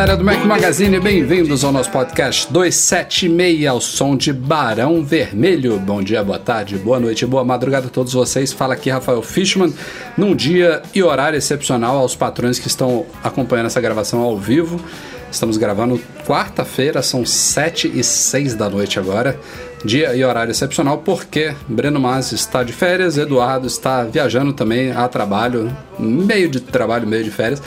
Galera do Mac Magazine, bem-vindos ao nosso podcast 276 ao som de Barão Vermelho. Bom dia, boa tarde, boa noite, boa madrugada a todos vocês. Fala aqui Rafael Fishman, num dia e horário excepcional aos patrões que estão acompanhando essa gravação ao vivo. Estamos gravando quarta-feira, são 7 e 6 da noite agora. Dia e horário excepcional porque Breno Mas está de férias, Eduardo está viajando também a trabalho, meio de trabalho, meio de férias.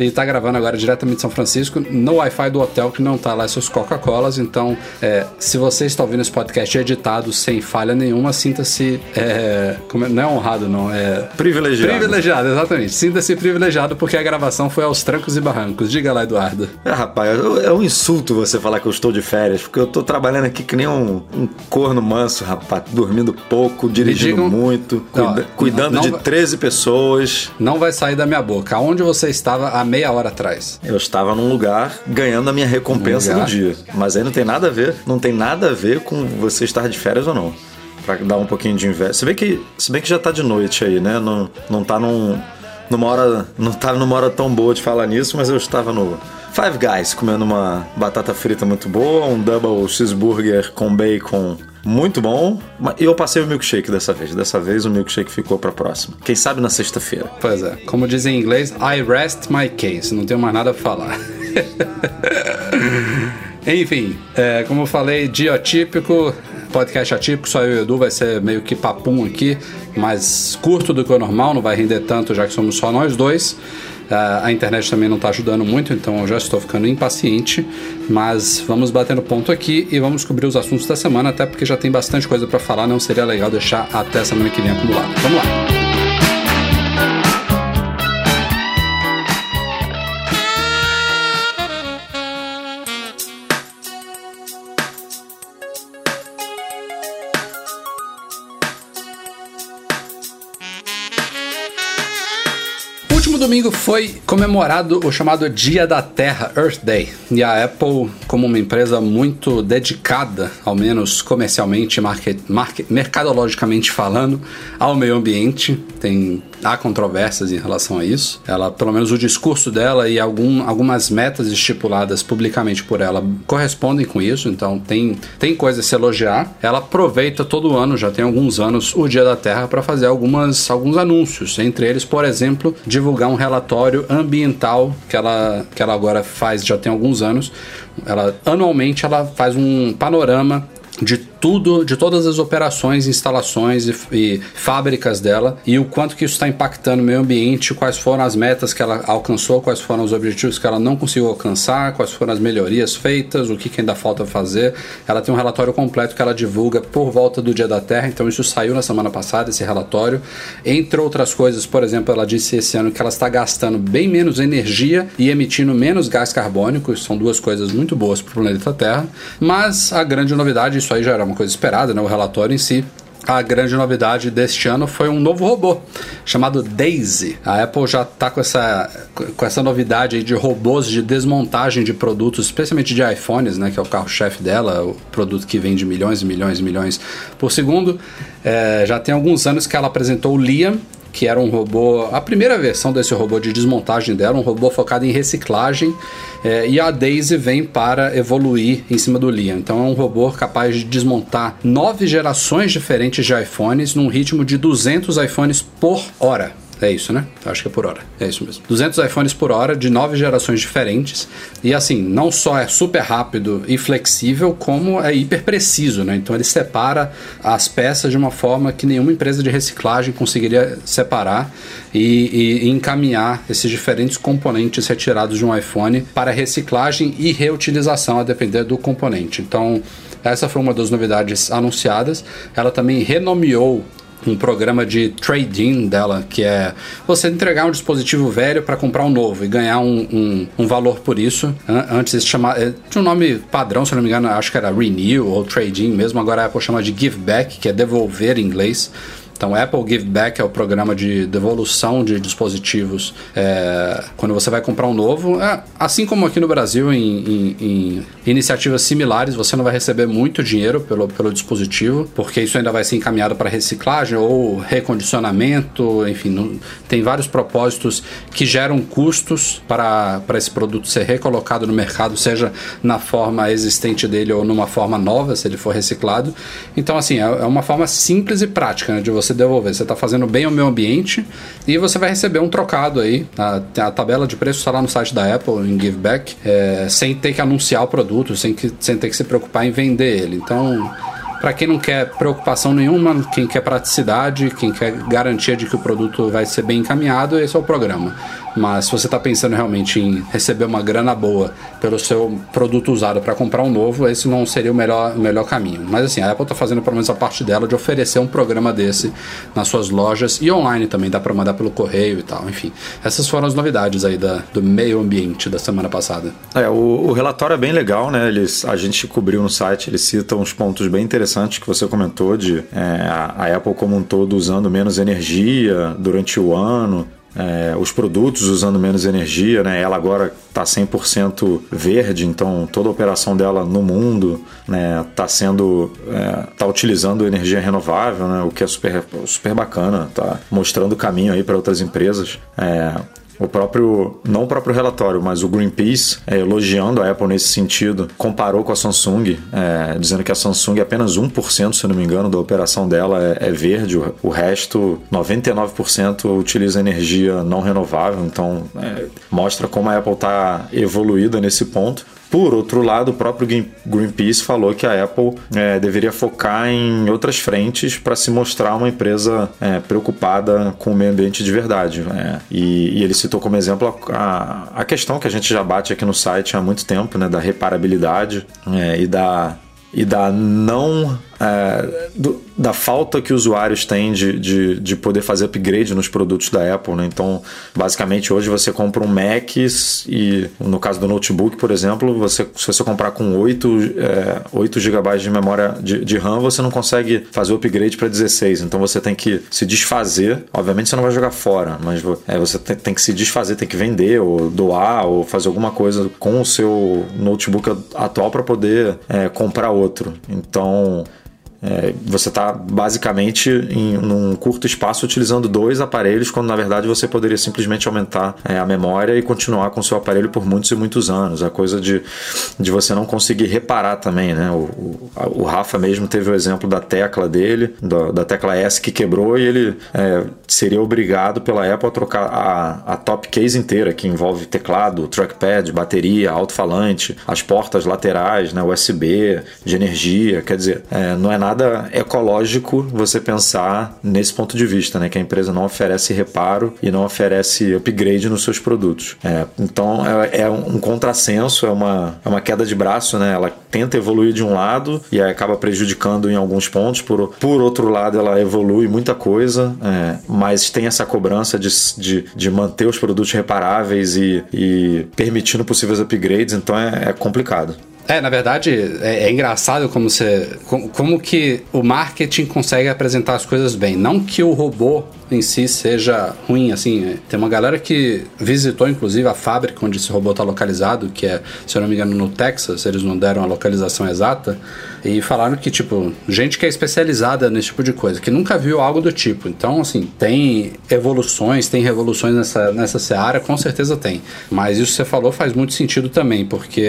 Ele está gravando agora diretamente de São Francisco, no Wi-Fi do hotel, que não está lá seus Coca-Colas. Então, é, se você está ouvindo esse podcast editado sem falha nenhuma, sinta-se. É, é- não é honrado, não. É Privilegiado. privilegiado, exatamente. Sinta-se privilegiado porque a gravação foi aos trancos e barrancos. Diga lá, Eduardo. É, rapaz, é um insulto você falar que eu estou de férias, porque eu tô trabalhando aqui que nem um, um corno manso, rapaz, dormindo pouco, dirigindo digam- muito, Não, cuida- cuidando não de vai- 13 pessoas. Não vai sair da minha boca. Aonde você estava há meia hora atrás? Eu estava num lugar ganhando a minha recompensa do dia. Mas aí não tem nada a ver, não tem nada a ver com você estar de férias ou não. Pra dar um pouquinho de inveja. Se bem que, se bem que já tá de noite aí, né? Não, não tá num, numa hora. Não tá numa hora tão boa de falar nisso, mas eu estava no Five Guys comendo uma batata frita muito boa, um double cheeseburger com bacon muito bom. Eu passei o milkshake dessa vez. Dessa vez o milkshake ficou pra próxima. Quem sabe na sexta-feira. Pois é. Como dizem em inglês, I rest my case. Não tenho mais nada pra falar. Enfim, é, como eu falei, dia atípico, podcast atípico, só eu e o Edu vai ser meio que papum aqui, mais curto do que o normal, não vai render tanto já que somos só nós dois. A internet também não está ajudando muito, então eu já estou ficando impaciente. Mas vamos batendo ponto aqui e vamos cobrir os assuntos da semana, até porque já tem bastante coisa para falar, não seria legal deixar até semana que vem acumulado. Vamos lá. Foi comemorado o chamado Dia da Terra, Earth Day. E a Apple, como uma empresa muito dedicada, ao menos comercialmente, market, market, mercadologicamente falando, ao meio ambiente, tem há controvérsias em relação a isso. Ela, pelo menos o discurso dela e algum, algumas metas estipuladas publicamente por ela correspondem com isso, então tem, tem coisa a se elogiar. Ela aproveita todo ano, já tem alguns anos, o Dia da Terra para fazer algumas, alguns anúncios. Entre eles, por exemplo, divulgar um relatório ambiental que ela, que ela agora faz já tem alguns anos. Ela anualmente ela faz um panorama de tudo, de todas as operações, instalações e, e fábricas dela e o quanto que isso está impactando o meio ambiente, quais foram as metas que ela alcançou, quais foram os objetivos que ela não conseguiu alcançar, quais foram as melhorias feitas, o que, que ainda falta fazer. Ela tem um relatório completo que ela divulga por volta do Dia da Terra, então isso saiu na semana passada, esse relatório. Entre outras coisas, por exemplo, ela disse esse ano que ela está gastando bem menos energia e emitindo menos gás carbônico, são duas coisas muito boas para o planeta Terra, mas a grande novidade, isso aí já era uma coisa esperada, né? o relatório em si, a grande novidade deste ano foi um novo robô chamado Daisy. A Apple já está com essa, com essa novidade de robôs de desmontagem de produtos, especialmente de iPhones, né, que é o carro-chefe dela, o produto que vende milhões e milhões e milhões por segundo. É, já tem alguns anos que ela apresentou o Liam, que era um robô, a primeira versão desse robô de desmontagem dela, um robô focado em reciclagem, é, e a Daisy vem para evoluir em cima do Liam. Então é um robô capaz de desmontar nove gerações diferentes de iPhones num ritmo de 200 iPhones por hora. É isso, né? Acho que é por hora. É isso mesmo. 200 iPhones por hora de nove gerações diferentes. E assim, não só é super rápido e flexível, como é hiper preciso, né? Então ele separa as peças de uma forma que nenhuma empresa de reciclagem conseguiria separar e, e encaminhar esses diferentes componentes retirados de um iPhone para reciclagem e reutilização, a depender do componente. Então, essa foi uma das novidades anunciadas. Ela também renomeou um programa de trade-in dela, que é você entregar um dispositivo velho para comprar um novo e ganhar um, um, um valor por isso. Antes chamava, é, tinha um nome padrão, se não me engano, acho que era renew ou trade-in mesmo, agora a Apple chama de give back, que é devolver em inglês. Então, Apple Give Back é o programa de devolução de dispositivos é, quando você vai comprar um novo. É, assim como aqui no Brasil, em, em, em, iniciativas similares, você não vai receber muito dinheiro pelo, pelo dispositivo, porque isso ainda vai ser encaminhado para reciclagem ou recondicionamento, enfim, não, tem vários propósitos que geram custos para, para esse produto ser recolocado no mercado, seja na forma existente dele ou numa forma nova, se ele for reciclado. Então, assim, é, é uma forma simples e prática né, de você você devolver. Você está fazendo bem ao meio ambiente e você vai receber um trocado aí. A, a tabela de preço está lá no site da Apple, em Giveback, é, sem ter que anunciar o produto, sem, que, sem ter que se preocupar em vender ele. Então para quem não quer preocupação nenhuma, quem quer praticidade, quem quer garantia de que o produto vai ser bem encaminhado, esse é o programa. Mas se você está pensando realmente em receber uma grana boa pelo seu produto usado para comprar um novo, esse não seria o melhor, o melhor caminho. Mas assim, a Apple está fazendo pelo menos a parte dela de oferecer um programa desse nas suas lojas e online também, dá para mandar pelo correio e tal. Enfim, essas foram as novidades aí da, do meio ambiente da semana passada. É, o, o relatório é bem legal, né? Eles, a gente cobriu no site, ele cita uns pontos bem interessantes interessante que você comentou de é, a Apple como um todo usando menos energia durante o ano, é, os produtos usando menos energia, né? Ela agora está 100% verde, então toda a operação dela no mundo está né, tá sendo é, tá utilizando energia renovável, né? O que é super, super bacana, tá mostrando o caminho aí para outras empresas. É, o próprio, não o próprio relatório, mas o Greenpeace, é, elogiando a Apple nesse sentido, comparou com a Samsung, é, dizendo que a Samsung é apenas 1%, se não me engano, da operação dela é, é verde, o, o, resto, 99% utiliza energia não renovável, então é, mostra como a Apple está evoluída nesse ponto. Por outro lado, o próprio Greenpeace falou que a Apple é, deveria focar em outras frentes para se mostrar uma empresa é, preocupada com o meio ambiente de verdade. É, e, e, ele citou como exemplo a, a, questão que a gente já bate aqui no site há muito tempo, né, da reparabilidade é, e da e da não é, do, da falta que usuários têm de, de, de, poder fazer upgrade nos produtos da Apple. Né? Então, basicamente, hoje você compra um Mac e, no caso do notebook, por exemplo, você, se você comprar com 8, é, 8 GB de memória de, de RAM, você não consegue fazer o upgrade para 16. Então, você tem que se desfazer. Obviamente, você não vai jogar fora, mas é, você tem, tem que se desfazer, tem que vender ou doar ou fazer alguma coisa com o seu notebook atual para poder é, comprar outro. Então, é, você está basicamente em um curto espaço utilizando dois aparelhos, quando na verdade você poderia simplesmente aumentar é, a memória e continuar com o seu aparelho por muitos e muitos anos. A coisa de, de você não conseguir reparar também, né? O, o, o Rafa mesmo teve o exemplo da tecla dele, da, da tecla S que quebrou e ele é, seria obrigado pela Apple a trocar a, a top case inteira, que envolve teclado, trackpad, bateria, alto-falante, as portas laterais, né? USB, de energia. Quer dizer, é, não é nada nada ecológico você pensar nesse ponto de vista, né? Que a empresa não oferece reparo e não oferece upgrade nos seus produtos. É, então é, é, um contrassenso, é uma, é uma queda de braço, né? Ela tenta evoluir de um lado e acaba prejudicando em alguns pontos. Por, por outro lado, ela evolui muita coisa, é, mas tem essa cobrança de, de, de manter os produtos reparáveis e, e permitindo possíveis upgrades, então é, é complicado. É, na verdade, é, é engraçado como você. Como, como, que o marketing consegue apresentar as coisas bem. Não que o robô em si seja ruim, assim. É, tem uma galera que visitou, inclusive, a fábrica onde esse robô está localizado, que é, se eu não me engano, no Texas, eles não deram a localização exata, e falaram que, tipo, gente que é especializada nesse tipo de coisa, que nunca viu algo do tipo. Então, assim, tem evoluções, tem revoluções nessa, nessa seara, com certeza tem. Mas isso que você falou faz muito sentido também, porque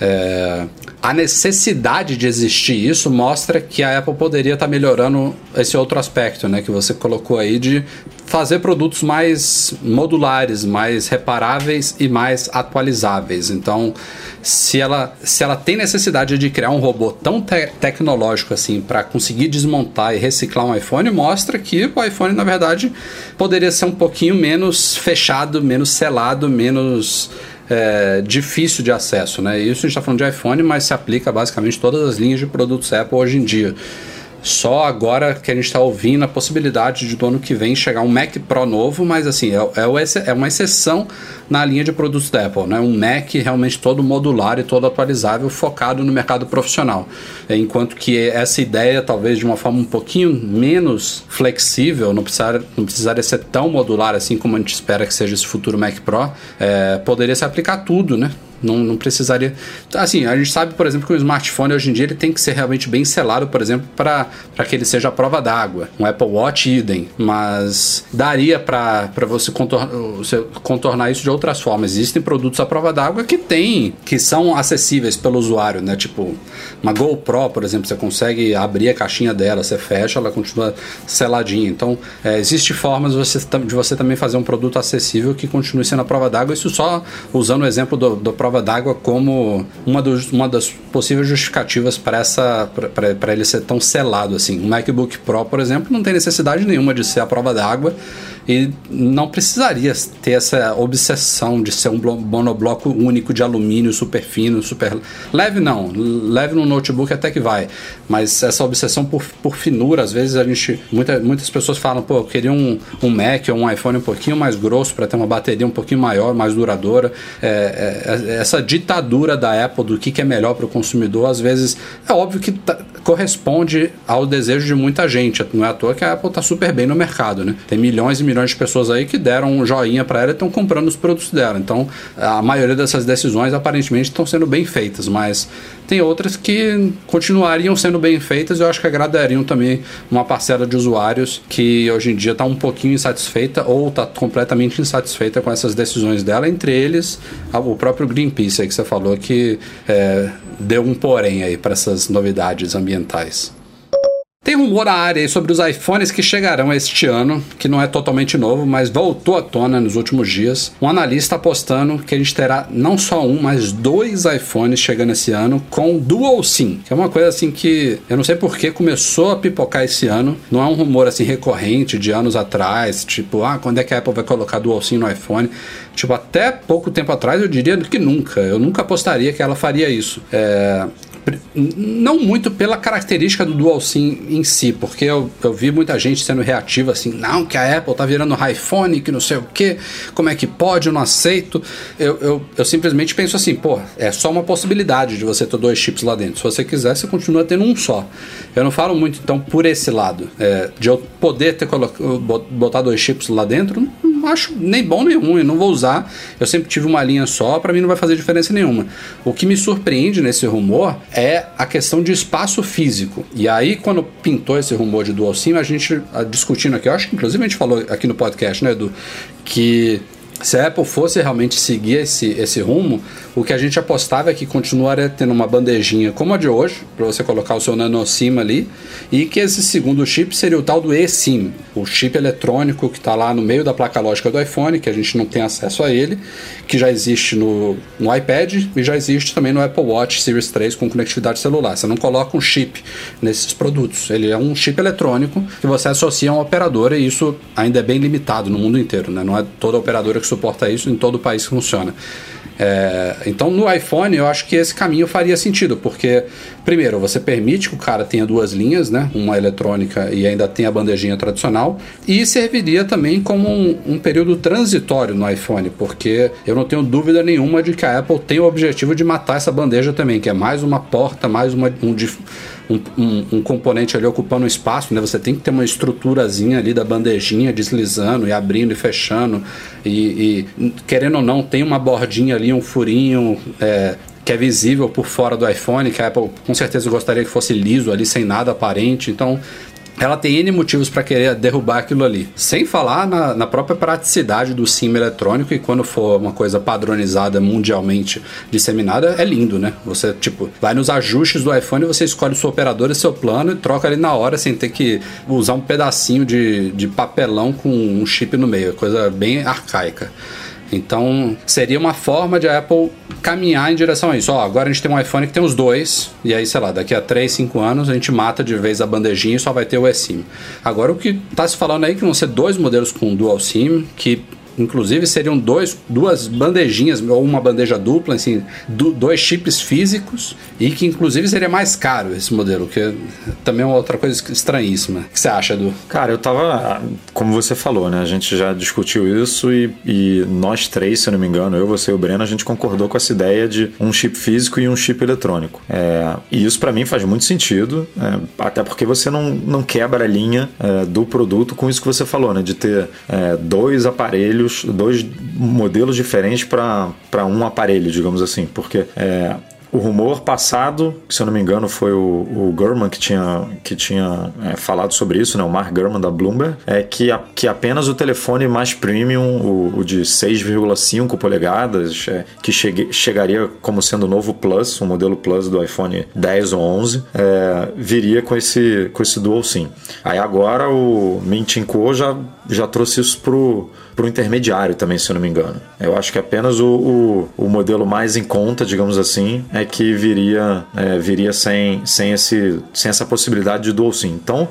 é, a necessidade de existir isso mostra que a Apple poderia estar tá melhorando esse outro aspecto, né, que você colocou aí de fazer produtos mais modulares, mais reparáveis e mais atualizáveis. Então, se ela, se ela tem necessidade de criar um robô tão te tecnológico assim para conseguir desmontar e reciclar um iPhone, mostra que o iPhone, na verdade, poderia ser um pouquinho menos fechado, menos selado, menos é, difícil de acesso. Né? Isso a gente está falando de iPhone, mas se aplica basicamente todas as linhas de produtos Apple hoje em dia. Só agora que a gente está ouvindo a possibilidade de do ano que vem chegar um Mac Pro novo, mas assim, é, é, é uma exceção na linha de produtos da Apple, né? Um Mac realmente todo modular e todo atualizável, focado no mercado profissional. Enquanto que essa ideia, talvez de uma forma um pouquinho menos flexível, não, precisar, não precisaria ser tão modular assim como a gente espera que seja esse futuro Mac Pro, é, poderia se aplicar tudo, né? Não, não precisaria. Assim, a gente sabe, por exemplo, que o smartphone hoje em dia ele tem que ser realmente bem selado, por exemplo, para que ele seja a prova d'água. Um Apple Watch idem. Mas daria para você contornar, você contornar isso de outras formas. Existem produtos à prova d'água que tem, que são acessíveis pelo usuário, né? Tipo, uma GoPro, por exemplo, você consegue abrir a caixinha dela, você fecha, ela continua seladinha. Então, é, existe formas de você, de você também fazer um produto acessível que continue sendo a prova d'água. Isso só usando o exemplo do, do prova d'água como uma, dos, uma das possíveis justificativas para essa para ele ser tão selado assim. O MacBook Pro, por exemplo, não tem necessidade nenhuma de ser a prova d'água e não precisaria ter essa obsessão de ser um monobloco único de alumínio super fino, super leve não, leve no notebook até que vai, mas essa obsessão por, por finura, às vezes a gente muita, muitas pessoas falam, pô, eu queria um, um Mac ou um iPhone um pouquinho mais grosso para ter uma bateria um pouquinho maior, mais duradoura. É, é, é essa ditadura da Apple do que, que é melhor para o consumidor, às vezes é óbvio que tá, corresponde ao desejo de muita gente. Não é à toa que a Apple está super bem no mercado, né? Tem milhões e milhões de pessoas aí que deram um joinha para ela e estão comprando os produtos dela. Então, a maioria dessas decisões aparentemente estão sendo bem feitas, mas tem outras que continuariam sendo bem feitas e eu acho que agradariam também uma parcela de usuários que hoje em dia está um pouquinho insatisfeita ou está completamente insatisfeita com essas decisões dela, entre eles o próprio Greenpeace aí que você falou que é, deu um porém aí para essas novidades ambientais. Tem rumor na área sobre os iPhones que chegarão este ano, que não é totalmente novo, mas voltou à tona nos últimos dias. Um analista apostando que a gente terá não só um, mas dois iPhones chegando esse ano com Dual SIM, que é uma coisa assim que eu não sei por que começou a pipocar esse ano. Não é um rumor assim recorrente de anos atrás, tipo, ah, quando é que a Apple vai colocar Dual SIM no iPhone? Tipo, até pouco tempo atrás eu diria que nunca. Eu nunca apostaria que ela faria isso. É, não muito pela característica do Dual SIM em si, porque eu, eu vi muita gente sendo reativa assim, não, que a Apple tá virando iPhone, que não sei o que, como é que pode, eu não aceito. Eu, eu, eu simplesmente penso assim, pô, é só uma possibilidade de você ter dois chips lá dentro. Se você quiser, você continua tendo um só. Eu não falo muito então por esse lado, é, de eu poder ter botar dois chips lá dentro, não acho nem bom nem ruim, não vou usar. Eu sempre tive uma linha só, para mim não vai fazer diferença nenhuma. O que me surpreende nesse rumor é a questão de espaço físico. E aí, quando pintou esse rumor de dual SIM, a gente ah, discutindo aqui, eu acho que inclusive a gente falou aqui no podcast, né, Edu, que se a Apple fosse realmente seguir esse, esse rumo, o que a gente apostava é que continuaria tendo uma bandejinha como a de hoje, para você colocar o seu nano SIM ali, e que esse segundo chip seria o tal do eSIM, o chip eletrônico que está lá no meio da placa lógica do iPhone, que a gente não tem acesso a ele, que já existe no, no iPad e já existe também no Apple Watch Series 3 com conectividade celular. Você não coloca um chip nesses produtos, ele é um chip eletrônico que você associa a uma operadora e isso ainda é bem limitado no mundo inteiro, né? não é toda operadora que suporta isso em todo o país funciona. É, então no iPhone eu acho que esse caminho faria sentido, porque primeiro você permite que o cara tenha duas linhas, né, uma eletrônica e ainda tem a bandejinha tradicional, e serviria também como um, um período transitório no iPhone, porque eu não tenho dúvida nenhuma de que a Apple tem o objetivo de matar essa bandeja também, que é mais uma porta, mais uma, um, um, um, um, componente ali ocupando espaço, né? Você tem que ter uma estruturazinha ali da bandejinha deslizando e abrindo e fechando. E, e querendo ou não, tem uma bordinha ali, um furinho. É, que é visível por fora do iPhone, que a Apple com certeza gostaria que fosse liso ali, sem nada aparente. Então, ela tem N motivos para querer derrubar aquilo ali. Sem falar na, na, própria praticidade do SIM eletrônico e quando for uma coisa padronizada mundialmente disseminada, é lindo, né? Você, tipo, vai nos ajustes do iPhone, você escolhe o seu operador e seu plano e troca ali na hora sem ter que usar um pedacinho de, de papelão com um chip no meio. Coisa bem arcaica. Então, seria uma forma de a Apple caminhar em direção a isso. Ó, agora a gente tem um iPhone que tem os dois, e aí, sei lá, daqui a 3, 5 anos a gente mata de vez a bandejinha e só vai ter o eSIM. Agora, o que está se falando aí é que vão ser dois modelos com dual SIM, que Inclusive seriam dois, duas bandejinhas ou uma bandeja dupla, assim, do, dois chips físicos e que inclusive seria mais caro esse modelo, que também é uma outra coisa estranhíssima. O que você acha, Edu? Cara, eu tava, como você falou, né? A gente já discutiu isso e, e nós três, se eu não me engano, eu, você e o Breno, a gente concordou com essa ideia de um chip físico e um chip eletrônico. É, e isso para mim faz muito sentido, é, até porque você não, não quebra a linha é, do produto com isso que você falou, né? De ter é, dois aparelhos dois modelos diferentes para um aparelho, digamos assim, porque é, o rumor passado, que se eu não me engano foi o, o que tinha, que tinha é, falado sobre isso, né, o Mark Gurman da Bloomberg, é que, a, que apenas o telefone mais premium, o, o de 6,5 polegadas, é, que chegue, chegaria como sendo o novo Plus, o modelo Plus do iPhone 10 ou 11, é, viria com esse, com esse Dual SIM. Aí agora o Mintin Co já, já trouxe isso pro para o intermediário também, se eu não me engano. Eu acho que apenas o, o, o modelo mais em conta, digamos assim, é que viria, é, viria sem, sem, esse, sem essa possibilidade de dual SIM. Então,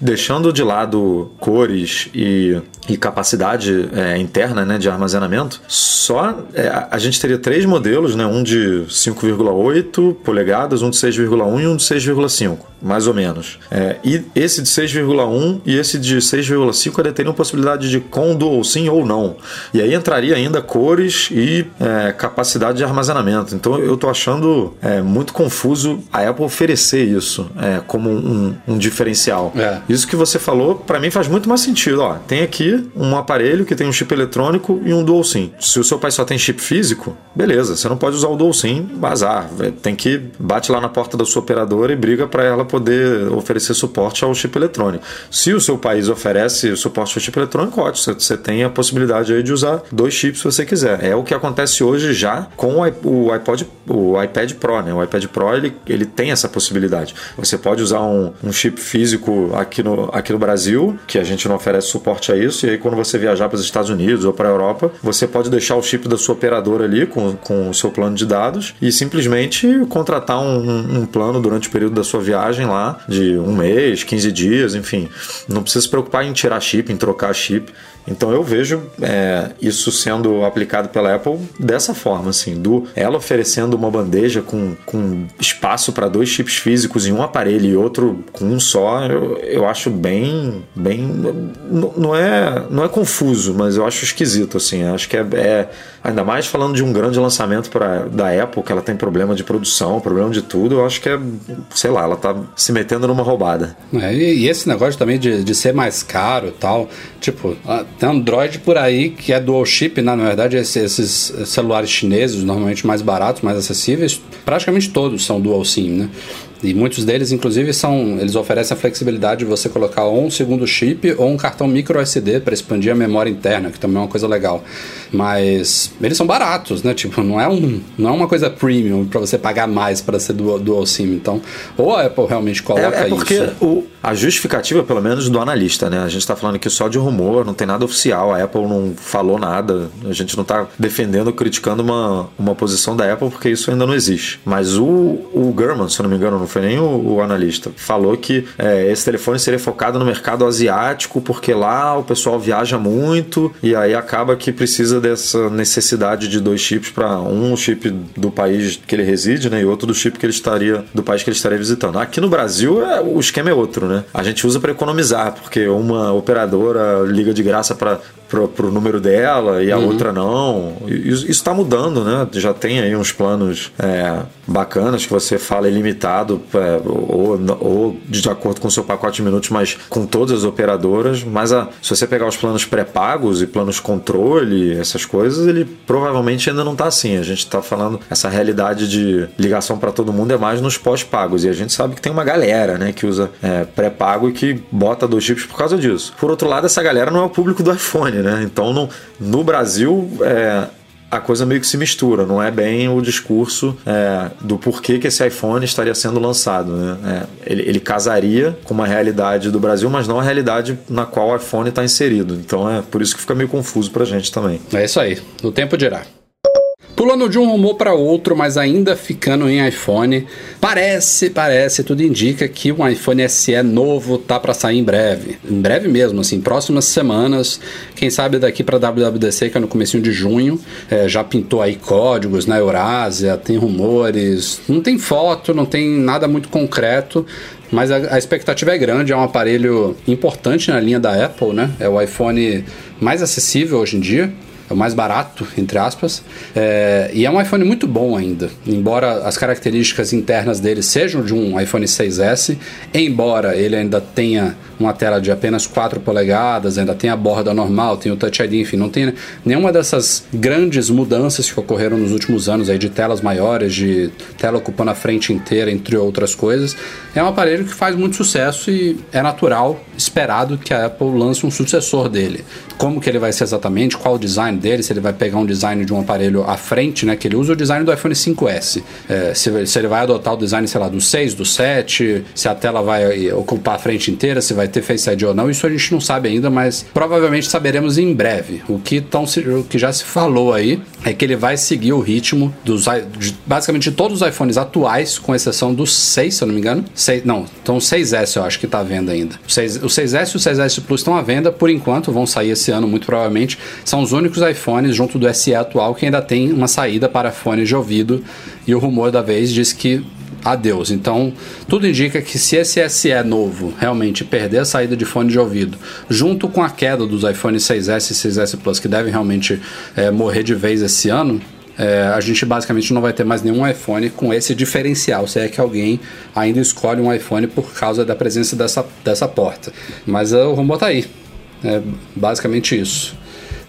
deixando de lado cores e e capacidade é, interna né, de armazenamento, só é, a gente teria três modelos, né, um de 5,8 polegadas, um de 6,1 e um de 6,5, mais ou menos. É, e esse de 6,1 e esse de 6,5 ainda teriam possibilidade de com dual sim ou não. E aí entraria ainda cores e é, capacidade de armazenamento. Então eu estou achando é, muito confuso a Apple oferecer isso é, como um, um diferencial. Isso que você falou, para mim faz muito mais sentido. Ó, tem aqui um aparelho que tem um chip eletrônico e um dual SIM. Se o seu pai só tem chip físico, beleza, você não pode usar o dual SIM, bazar. Tem que bate lá na porta da sua operadora e briga para ela poder oferecer suporte ao chip eletrônico. Se o seu país oferece suporte ao chip eletrônico, ótimo, você tem a possibilidade aí de usar dois chips se você quiser. É o que acontece hoje já com o iPod, o iPad Pro, né? O iPad Pro ele, ele tem essa possibilidade. Você pode usar um, um chip físico aqui no, aqui no Brasil, que a gente não oferece suporte a isso, e aí quando você viajar para os Estados Unidos ou para a Europa, você pode deixar o chip da sua operadora ali com, com o seu plano de dados e simplesmente contratar um, um plano durante o período da sua viagem lá, de um mês, 15 dias, enfim. Não precisa se preocupar em tirar chip, em trocar chip. Então eu vejo é, isso sendo aplicado pela Apple dessa forma, assim, do ela oferecendo uma bandeja com, com espaço para dois chips físicos em um aparelho e outro com um só, eu, eu acho bem, bem, não é, não é confuso, mas eu acho esquisito, assim, acho que é, é ainda mais falando de um grande lançamento para da Apple, que ela tem problema de produção, problema de tudo, eu acho que é, sei lá, ela tá se metendo numa roubada. É, e, esse negócio também de, de ser mais caro e tal, tipo, Android por aí que é dual chip, né? na verdade esses, esses celulares chineses, normalmente mais baratos, mais acessíveis, praticamente todos são dual SIM, né? E muitos deles, inclusive, são. Eles oferecem a flexibilidade de você colocar ou um segundo chip ou um cartão micro SD para expandir a memória interna, que também é uma coisa legal. Mas eles são baratos, né? Tipo, não é, um, não é uma coisa premium para você pagar mais para ser dual, dual SIM. Então, ou a Apple realmente coloca é, é porque isso. O, a justificativa, pelo menos, do analista, né? A gente está falando aqui só de rumor, não tem nada oficial, a Apple não falou nada, a gente não está defendendo, criticando uma, uma posição da Apple, porque isso ainda não existe. Mas o, o Gurman, se eu não me engano, no foi nem o, o analista. Falou que é, esse telefone seria focado no mercado asiático, porque lá o pessoal viaja muito e aí acaba que precisa dessa necessidade de dois chips para um chip do país que ele reside, né, e outro do chip que ele estaria do país que ele estaria visitando. Aqui no Brasil é, o esquema é outro, né? A gente usa para economizar, porque uma operadora liga de graça para pro, pro número dela e a uhum. outra não. Isso está mudando, né? Já tem aí uns planos é, bacanas que você fala ilimitado é, ou, ou de acordo com o seu pacote de minutos, mas com todas as operadoras. Mas a, se você pegar os planos pré-pagos e planos controle, essas coisas, ele provavelmente ainda não está assim. A gente está falando essa realidade de ligação para todo mundo é mais nos pós-pagos. E a gente sabe que tem uma galera né, que usa é, pré-pago e que bota dois chips por causa disso. Por outro lado, essa galera não é o público do iPhone, né? Então no, no Brasil é, a coisa meio que se mistura, não é bem o discurso é, do porquê que esse iPhone estaria sendo lançado. Né? É, ele, ele, casaria com uma realidade do Brasil, mas não a realidade na qual o iPhone está inserido. Então é por isso que fica meio confuso para a gente também. É isso aí, o tempo dirá. Pulando de um rumor para outro, mas ainda ficando em iPhone, parece, parece, tudo indica que um iPhone SE novo tá para sair em breve. Em breve mesmo, assim, próximas semanas, quem sabe daqui para WWDC, que é no começo de junho, é, já pintou aí códigos na Eurásia, tem rumores, não tem foto, não tem nada muito concreto, mas a, a, expectativa é grande, é um aparelho importante na linha da Apple, né? É o iPhone mais acessível hoje em dia é o mais barato, entre aspas, é, e é um iPhone muito bom ainda, embora as características internas dele sejam de um iPhone 6S, embora ele ainda tenha uma tela de apenas 4 polegadas, ainda tem a borda normal, tem o Touch ID, enfim, não tem nenhuma dessas grandes mudanças que ocorreram nos últimos anos aí de telas maiores, de tela ocupando a frente inteira, entre outras coisas. É um aparelho que faz muito sucesso e é natural, esperado que a Apple lance um sucessor dele. Como que ele vai ser exatamente, qual o design dele, se ele vai pegar um design de um aparelho à frente, né, que ele usa o design do iPhone 5S. É, se, se ele vai adotar o design, sei lá, do 6, do 7, se a tela vai ocupar a frente inteira, se vai ter Face ID ou não, isso a gente não sabe ainda, mas provavelmente saberemos em breve. O que, tão, o que já se falou aí é que ele vai seguir o ritmo dos de, basicamente de todos os iPhones atuais, com exceção do 6, se eu não me engano. 6, não, então o 6S eu acho que está à venda ainda. O, 6, o 6S e o 6S Plus estão à venda por enquanto, vão sair esse ano muito provavelmente. São os únicos iPhones junto do SE atual que ainda tem uma saída para fones de ouvido e o rumor da vez diz que adeus. Então, tudo indica que se esse SE novo realmente perder a saída de fone de ouvido, junto com a queda dos iPhone 6S e 6S Plus, que devem realmente é, morrer de vez esse ano, é, a gente basicamente não vai ter mais nenhum iPhone com esse diferencial, se é que alguém ainda escolhe um iPhone por causa da presença dessa, dessa porta. Mas uh, o rumor tá aí. É basicamente isso.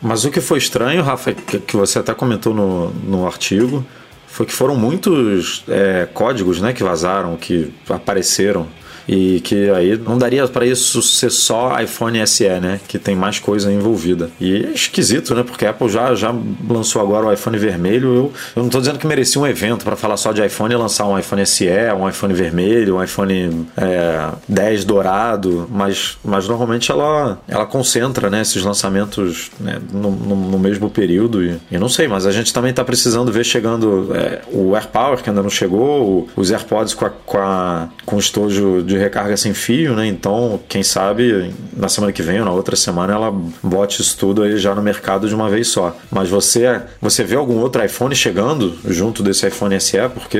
Mas o que foi estranho, Rafa, que você até comentou no, no artigo, foi que foram muitos é, códigos né, que vazaram, que apareceram e que aí não daria para isso ser só iPhone SE, né? Que tem mais coisa envolvida. E é esquisito, né? Porque a Apple já, já lançou agora o iPhone vermelho. Eu, eu não estou dizendo que merecia um evento para falar só de iPhone e lançar um iPhone SE, um iPhone vermelho, um iPhone é, 10 dourado, mas, mas normalmente ela, ela concentra né, esses lançamentos né, no, no, no, mesmo período. E, e não sei, mas a gente também está precisando ver chegando é, o AirPower, que ainda não chegou, os AirPods com, a, com, a, com estojo de recarga sem fio, né? Então, quem sabe na semana que vem ou na outra semana ela bote isso tudo aí já no mercado de uma vez só. Mas você, você vê algum outro iPhone chegando junto desse iPhone SE? Porque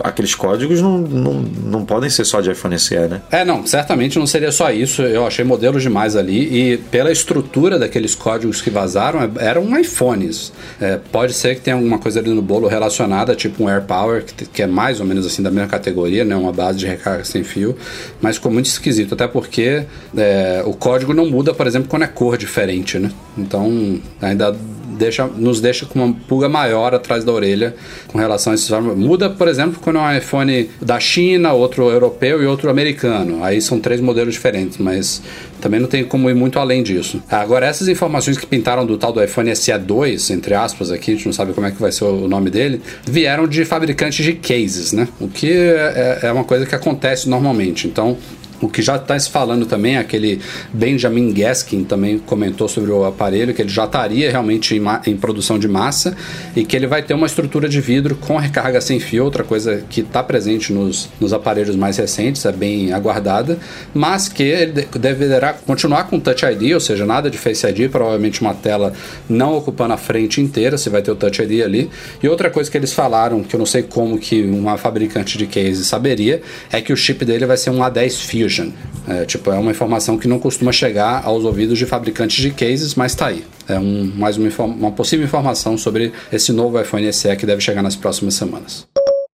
aqueles códigos não, não, não podem ser só de iPhone SE, né? É, não, certamente não seria só isso. Eu achei modelos demais ali e pela estrutura daqueles códigos que vazaram, é, eram iPhones. É, pode ser que tenha alguma coisa ali no bolo relacionada, tipo um AirPower, que, que é mais ou menos assim da mesma categoria, né? Uma base de recarga sem fio mas ficou muito esquisito, até porque é, o código não muda, por exemplo, quando é cor diferente, né? Então ainda deixa, nos deixa com uma pulga maior atrás da orelha com relação a esses Muda, por exemplo, quando é um iPhone da China, outro europeu e outro americano. Aí são três modelos diferentes, mas também não tem como ir muito além disso. Agora, essas informações que pintaram do tal do iPhone SE2, entre aspas, aqui, a gente não sabe como é que vai ser o nome dele, vieram de fabricantes de cases, né? O que é, é uma coisa que acontece normalmente. Então, o que já está se falando também, aquele Benjamin Gaskin também comentou sobre o aparelho, que ele já estaria realmente em, em, produção de massa e que ele vai ter uma estrutura de vidro com recarga sem fio, outra coisa que está presente nos, nos aparelhos mais recentes, é bem aguardada, mas que ele deverá continuar com Touch ID, ou seja, nada de Face ID, provavelmente uma tela não ocupando a frente inteira, você vai ter o Touch ID ali. E outra coisa que eles falaram, que eu não sei como que uma fabricante de case saberia, é que o chip dele vai ser um A10 Fusion. É, tipo, é uma informação que não costuma chegar aos ouvidos de fabricantes de cases, mas tá aí. é um, mais uma, uma possível informação sobre esse novo iPhone SE que deve chegar nas próximas semanas.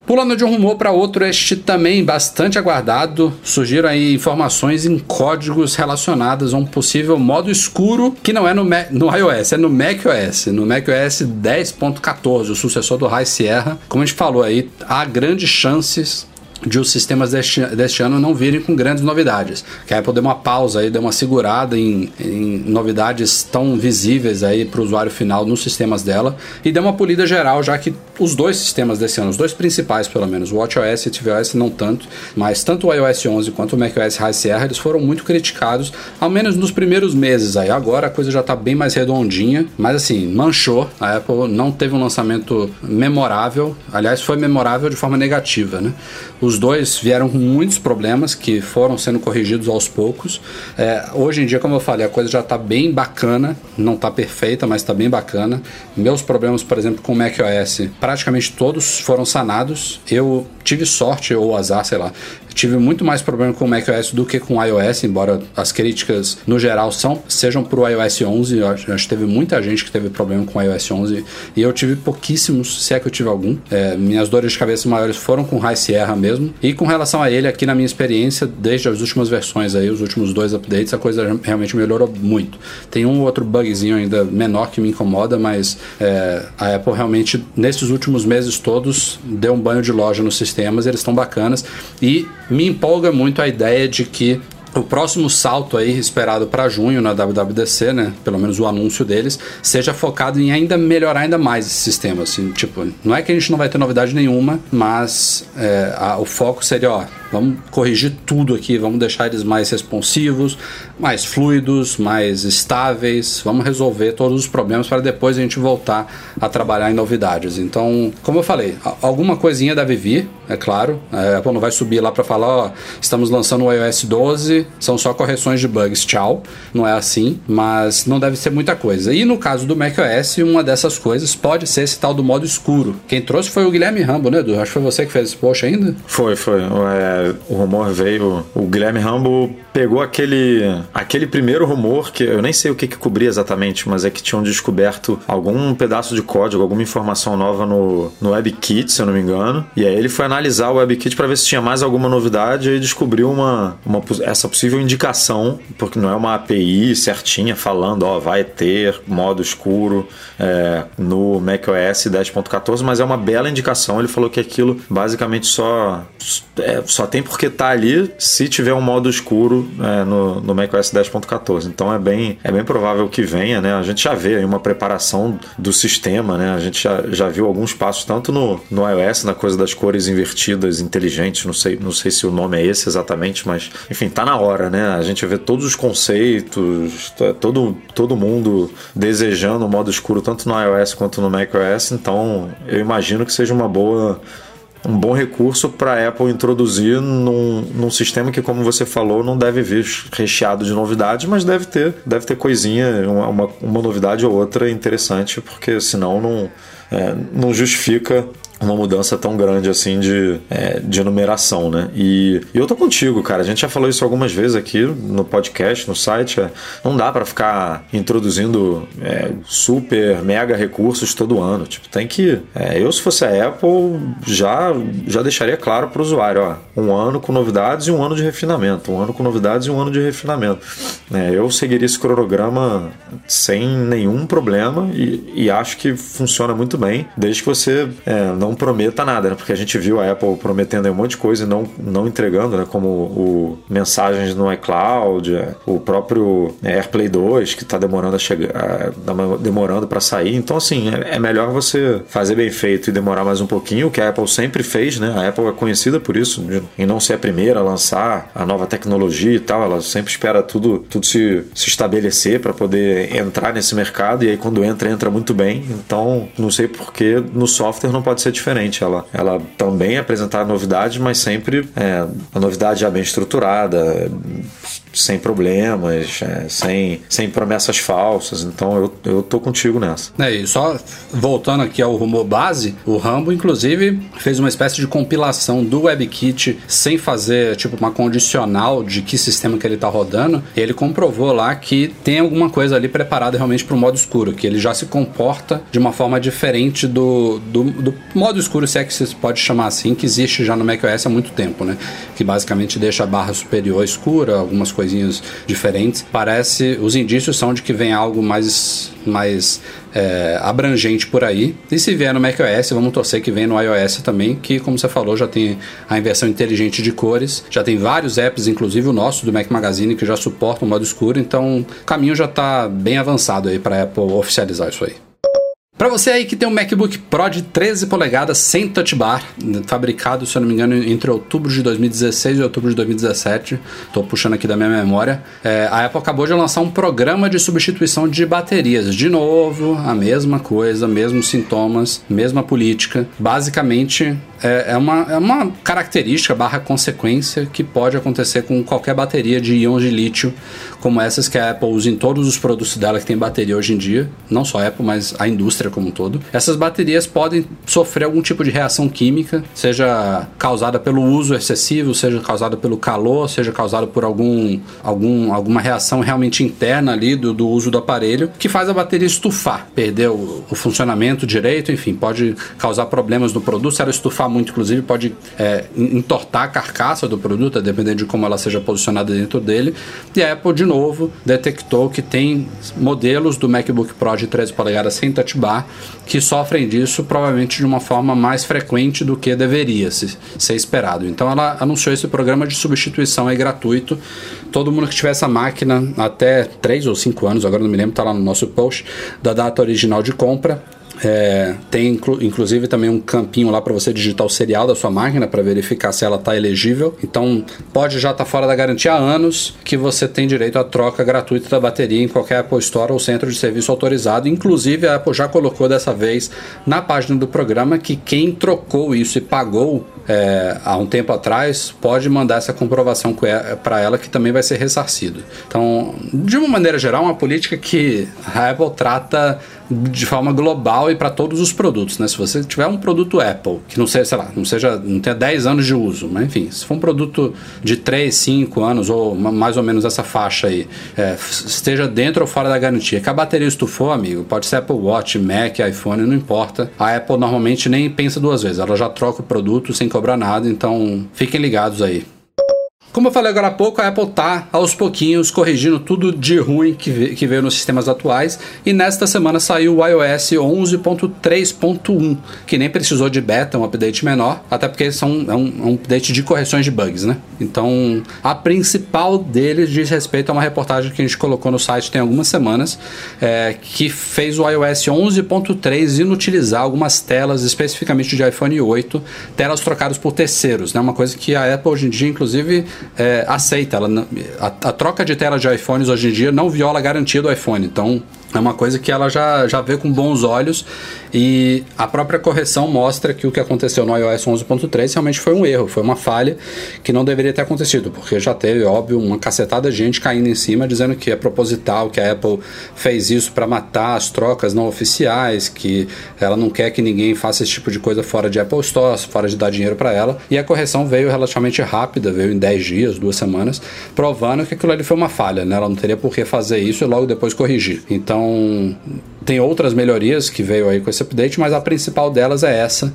Pulando de um rumor para outro, este também bastante aguardado, surgiram aí informações em códigos relacionados a um possível modo escuro que não é no, no iOS, é no macOS, no macOS 10.14, o sucessor do High Sierra. Como a gente falou aí, há grandes chances de os sistemas deste, deste ano não virem com grandes novidades. Que a Apple deu uma pausa aí, deu uma segurada em, em novidades tão visíveis aí para o usuário final nos sistemas dela e deu uma polida geral, já que os dois sistemas desse ano, os dois principais pelo menos, o WatchOS e o tvOS não tanto, mas tanto o iOS 11 quanto o macOS High Sierra, eles foram muito criticados, ao menos nos primeiros meses aí. Agora a coisa já está bem mais redondinha, mas assim, manchou. A Apple não teve um lançamento memorável, aliás, foi memorável de forma negativa, né? Os dois vieram com muitos problemas que foram sendo corrigidos aos poucos. É, hoje em dia, como eu falei, a coisa já está bem bacana, não está perfeita, mas está bem bacana. Meus problemas, por exemplo, com o macOS, praticamente todos foram sanados. Eu tive sorte ou azar, sei lá, tive muito mais problema com o macOS do que com o iOS, embora as críticas no geral são, sejam para o iOS 11. Eu acho, que teve muita gente que teve problema com o iOS 11 e eu tive pouquíssimos, se é que eu tive algum. É, minhas dores de cabeça maiores foram com o High Sierra mesmo. E com relação a ele, aqui na minha experiência, desde as últimas versões aí, os últimos dois updates, a coisa realmente melhorou muito. Tem um outro bugzinho ainda menor que me incomoda, mas é, a Apple realmente, nesses últimos meses todos, deu um banho de loja nos sistemas, eles estão bacanas. E me empolga muito a ideia de que o próximo salto aí esperado para junho na WWDC, né, pelo menos o anúncio deles, seja focado em ainda melhorar ainda mais esse sistema, assim, tipo, não é que a gente não vai ter novidade nenhuma, mas é, a, o foco seria, ó, Vamos corrigir tudo aqui, vamos deixar eles mais responsivos, mais fluidos, mais estáveis. Vamos resolver todos os problemas para depois a gente voltar a trabalhar em novidades. Então, como eu falei, alguma coisinha deve vir, é claro. A Apple não vai subir lá para falar, ó, estamos lançando o iOS 12, são só correções de bugs, tchau. Não é assim, mas não deve ser muita coisa. E no caso do macOS, uma dessas coisas pode ser esse tal do modo escuro. Quem trouxe foi o Guilherme Rambo, né, Edu? Acho que foi você que fez esse post ainda? Foi, foi. É o rumor veio. O Guilherme Rambo pegou aquele, aquele primeiro rumor que eu nem sei o que, que cobria exatamente, mas é que tinham descoberto algum pedaço de código, alguma informação nova no, no WebKit, se eu não me engano. E aí ele foi analisar o WebKit para ver se tinha mais alguma novidade e descobriu uma, uma, essa possível indicação, porque não é uma API certinha falando, ó, vai ter modo escuro é, no macOS 10.14, mas é uma bela indicação. Ele falou que aquilo basicamente só, é, só tem porque tá ali se tiver um modo escuro é, no, no macOS 10.14. Então é bem, é bem provável que venha, né? A gente já vê aí uma preparação do sistema, né? A gente já, já viu alguns passos, tanto no, no iOS, na coisa das cores invertidas inteligentes, não sei, não sei se o nome é esse exatamente, mas enfim, tá na hora, né? A gente vê todos os conceitos, todo, todo mundo desejando o modo escuro, tanto no iOS quanto no macOS, então eu imagino que seja uma boa um bom recurso para a Apple introduzir num, num sistema que, como você falou, não deve vir recheado de novidades, mas deve ter, deve ter coisinha, uma, uma, novidade ou outra interessante, porque senão não, é, não justifica uma mudança tão grande assim de, é, de numeração, né? E, e, eu tô contigo, cara. A gente já falou isso algumas vezes aqui no podcast, no site. É, não dá para ficar introduzindo é, super, mega recursos todo ano. Tipo, tem que. É, eu, se fosse a Apple, já, já deixaria claro para o usuário: ó, um ano com novidades e um ano de refinamento. Um ano com novidades e um ano de refinamento. É, eu seguiria esse cronograma sem nenhum problema e, e acho que funciona muito bem, desde que você é, não não prometa nada, né? Porque a gente viu a Apple prometendo um monte de coisa e não, não entregando, né? Como o mensagens no iCloud, o próprio é, AirPlay 2 que está demorando a chegar, demorando para sair. Então, assim, é, é, melhor você fazer bem feito e demorar mais um pouquinho, o que a Apple sempre fez, né? A Apple é conhecida por isso, em não ser a primeira a lançar a nova tecnologia e tal. Ela sempre espera tudo, tudo se, se estabelecer para poder entrar nesse mercado e aí quando entra, entra muito bem. Então, não sei porque no software não pode ser diferente. Ela, ela também apresentar novidades, mas sempre é, a novidade já bem estruturada, sem problemas, é, sem, sem promessas falsas. Então eu, eu tô contigo nessa. É, e só voltando aqui ao rumor base, o Rambo, inclusive, fez uma espécie de compilação do WebKit sem fazer, tipo, uma condicional de que sistema que ele tá rodando. Ele comprovou lá que tem alguma coisa ali preparada realmente para o modo escuro, que ele já se comporta de uma forma diferente do, do, do modo escuro, se é que se pode chamar assim, que existe já no macOS há muito tempo, né? Que basicamente deixa a barra superior escura, algumas coisinhas diferentes. Parece, os indícios são de que vem algo mais, mais é, abrangente por aí. E se vier no macOS, vamos torcer que venha no iOS também, que como você falou, já tem a inversão inteligente de cores, já tem vários apps, inclusive o nosso do Mac Magazine, que já suporta o modo escuro, então o caminho já está bem avançado aí para a Apple oficializar isso aí. Para você aí que tem um MacBook Pro de 13 polegadas sem touch bar, fabricado, se eu não me engano, entre outubro de 2016 e outubro de 2017, estou puxando aqui da minha memória, é, a Apple acabou de lançar um programa de substituição de baterias. De novo, a mesma coisa, mesmos sintomas, mesma política. Basicamente, é, é, uma, é uma característica barra consequência que pode acontecer com qualquer bateria de íons de lítio, como essas que a Apple usa em todos os produtos dela que tem bateria hoje em dia, não só a Apple, mas a indústria como um todo. Essas baterias podem sofrer algum tipo de reação química, seja causada pelo uso excessivo, seja causada pelo calor, seja causada por algum, algum, alguma reação realmente interna ali do, do uso do aparelho, que faz a bateria estufar, perder o, o funcionamento direito, enfim, pode causar problemas no produto. Se ela estufar muito, inclusive, pode é, entortar a carcaça do produto, dependendo de como ela seja posicionada dentro dele. E a Apple, de novo, detectou que tem modelos do MacBook Pro de 13 polegadas sem touch bar que sofrem disso provavelmente de uma forma mais frequente do que deveria se, ser esperado. Então ela anunciou esse programa de substituição aí gratuito. Todo mundo que tiver essa máquina até 3 ou 5 anos, agora não me lembro, está lá no nosso post, da data original de compra, é, tem inclu inclusive também um campinho lá para você digitar o serial da sua máquina para verificar se ela está elegível. Então pode já estar tá fora da garantia há anos que você tem direito à troca gratuita da bateria em qualquer Apple Store ou centro de serviço autorizado. Inclusive a Apple já colocou dessa vez na página do programa que quem trocou isso e pagou é, há um tempo atrás pode mandar essa comprovação para ela que também vai ser ressarcido. Então, de uma maneira geral, uma política que a Apple trata de forma global e para todos os produtos, né? Se você tiver um produto Apple que não seja, sei lá, não seja, não tenha 10 anos de uso, mas enfim, se for um produto de 3, 5 anos ou mais ou menos essa faixa aí, é, esteja dentro ou fora da garantia, que a bateria estufou, amigo, pode ser Apple Watch, Mac, iPhone, não importa. A Apple normalmente nem pensa duas vezes, ela já troca o produto sem cobrar nada, então fiquem ligados aí. Como eu falei agora há pouco, a Apple está aos pouquinhos corrigindo tudo de ruim que, que veio nos sistemas atuais e nesta semana saiu o iOS 11.3.1, que nem precisou de beta, um update menor, até porque são, é, um, é um update de correções de bugs, né? Então, a principal deles diz respeito a uma reportagem que a gente colocou no site tem algumas semanas, é, que fez o iOS 11.3 inutilizar algumas telas, especificamente de iPhone 8, telas trocadas por terceiros, né? Uma coisa que a Apple hoje em dia, inclusive, é, aceita. Ela, a, a, troca de tela de iPhones hoje em dia não viola a garantia do iPhone. Então, é uma coisa que ela já, já vê com bons olhos e a própria correção mostra que o que aconteceu no iOS 11.3 realmente foi um erro, foi uma falha que não deveria ter acontecido, porque já teve, óbvio, uma cacetada de gente caindo em cima dizendo que é proposital, que a Apple fez isso para matar as trocas não oficiais, que ela não quer que ninguém faça esse tipo de coisa fora de Apple Store, fora de dar dinheiro para ela. E a correção veio relativamente rápida, veio em 10 dias, duas semanas, provando que aquilo ali foi uma falha, né? Ela não teria por que fazer isso e logo depois corrigir. Então, tem outras melhorias que veio aí com esse update, mas a principal delas é essa.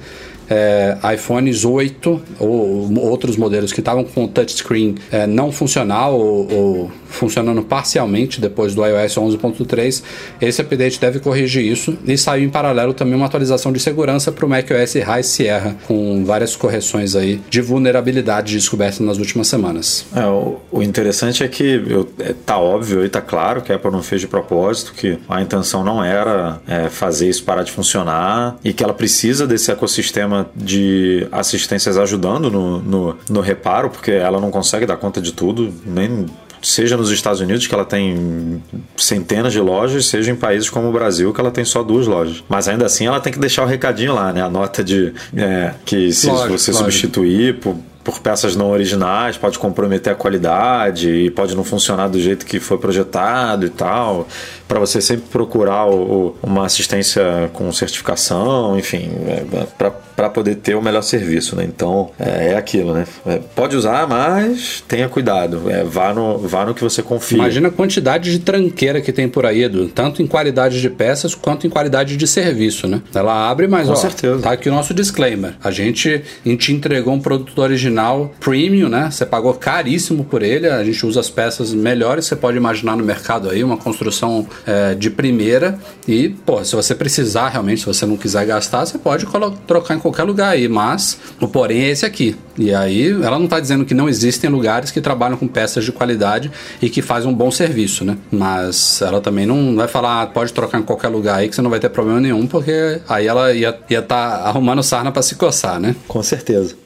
É, iPhones 8 ou outros modelos que estavam com touchscreen é, não funcional ou, ou, funcionando parcialmente depois do iOS 11.3, esse update deve corrigir isso e saiu em paralelo também uma atualização de segurança para o macOS High Sierra com várias correções aí de vulnerabilidade descobertas nas últimas semanas. É, o, o, interessante é que eu, é, tá óbvio e tá claro que a Apple não fez de propósito, que a intenção não era é, fazer isso parar de funcionar e que ela precisa desse ecossistema de assistências ajudando no, no, no reparo, porque ela não consegue dar conta de tudo, nem seja nos Estados Unidos, que ela tem centenas de lojas, seja em países como o Brasil, que ela tem só duas lojas. Mas ainda assim ela tem que deixar o recadinho lá, né? A nota de é, que se lógico, você lógico. substituir por por peças não originais, pode comprometer a qualidade e pode não funcionar do jeito que foi projetado e tal. Para você sempre procurar o, o, uma assistência com certificação, enfim, é, para poder ter o melhor serviço, né? Então é, é aquilo, né? É, pode usar, mas tenha cuidado. É, vá, no, vá no que você confia. Imagina a quantidade de tranqueira que tem por aí, Edu, tanto em qualidade de peças quanto em qualidade de serviço, né? Ela abre, mas com ó, certeza. tá aqui o nosso disclaimer. A gente, a gente entregou um produto original premium, né? Você pagou caríssimo por ele. A gente usa as peças melhores que você pode imaginar no mercado aí, uma construção é, de primeira. E, pô, se você precisar realmente, se você não quiser gastar, você pode trocar em qualquer lugar aí. Mas o porém é esse aqui. E aí, ela não está dizendo que não existem lugares que trabalham com peças de qualidade e que fazem um bom serviço, né? Mas ela também não vai falar, ah, pode trocar em qualquer lugar aí que você não vai ter problema nenhum, porque aí ela ia estar tá arrumando sarna para se coçar, né? Com certeza.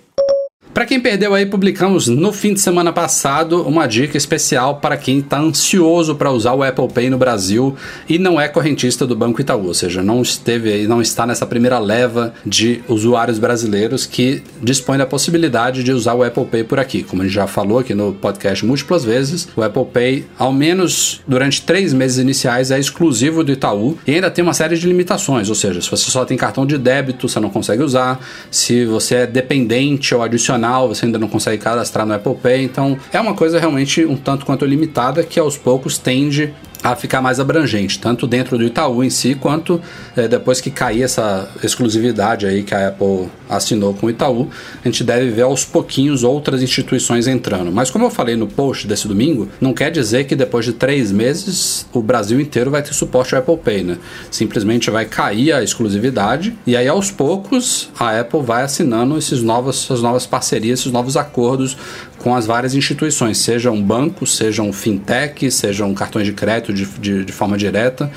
Para quem perdeu aí, publicamos no fim de semana passado uma dica especial para quem está ansioso para usar o Apple Pay no Brasil e não é correntista do Banco Itaú, ou seja, não esteve aí, não está nessa primeira leva de usuários brasileiros que dispõe da possibilidade de usar o Apple Pay por aqui. Como a gente já falou aqui no podcast múltiplas vezes, o Apple Pay, ao menos durante três meses iniciais, é exclusivo do Itaú e ainda tem uma série de limitações, ou seja, se você só tem cartão de débito, você não consegue usar, se você é dependente ou adicional você ainda não consegue cadastrar no Apple Pay, então é uma coisa realmente um tanto quanto limitada que aos poucos tende a ficar mais abrangente, tanto dentro do Itaú em si, quanto é, depois que cair essa exclusividade aí que a Apple assinou com o Itaú, a gente deve ver aos pouquinhos outras instituições entrando. Mas como eu falei no post desse domingo, não quer dizer que depois de três meses o Brasil inteiro vai ter suporte ao Apple Pay, né? Simplesmente vai cair a exclusividade e aí aos poucos a Apple vai assinando esses novos, essas novas parcerias, esses novos acordos com as várias instituições, seja um banco, seja um fintech, sejam cartões de crédito de, de, de forma direta.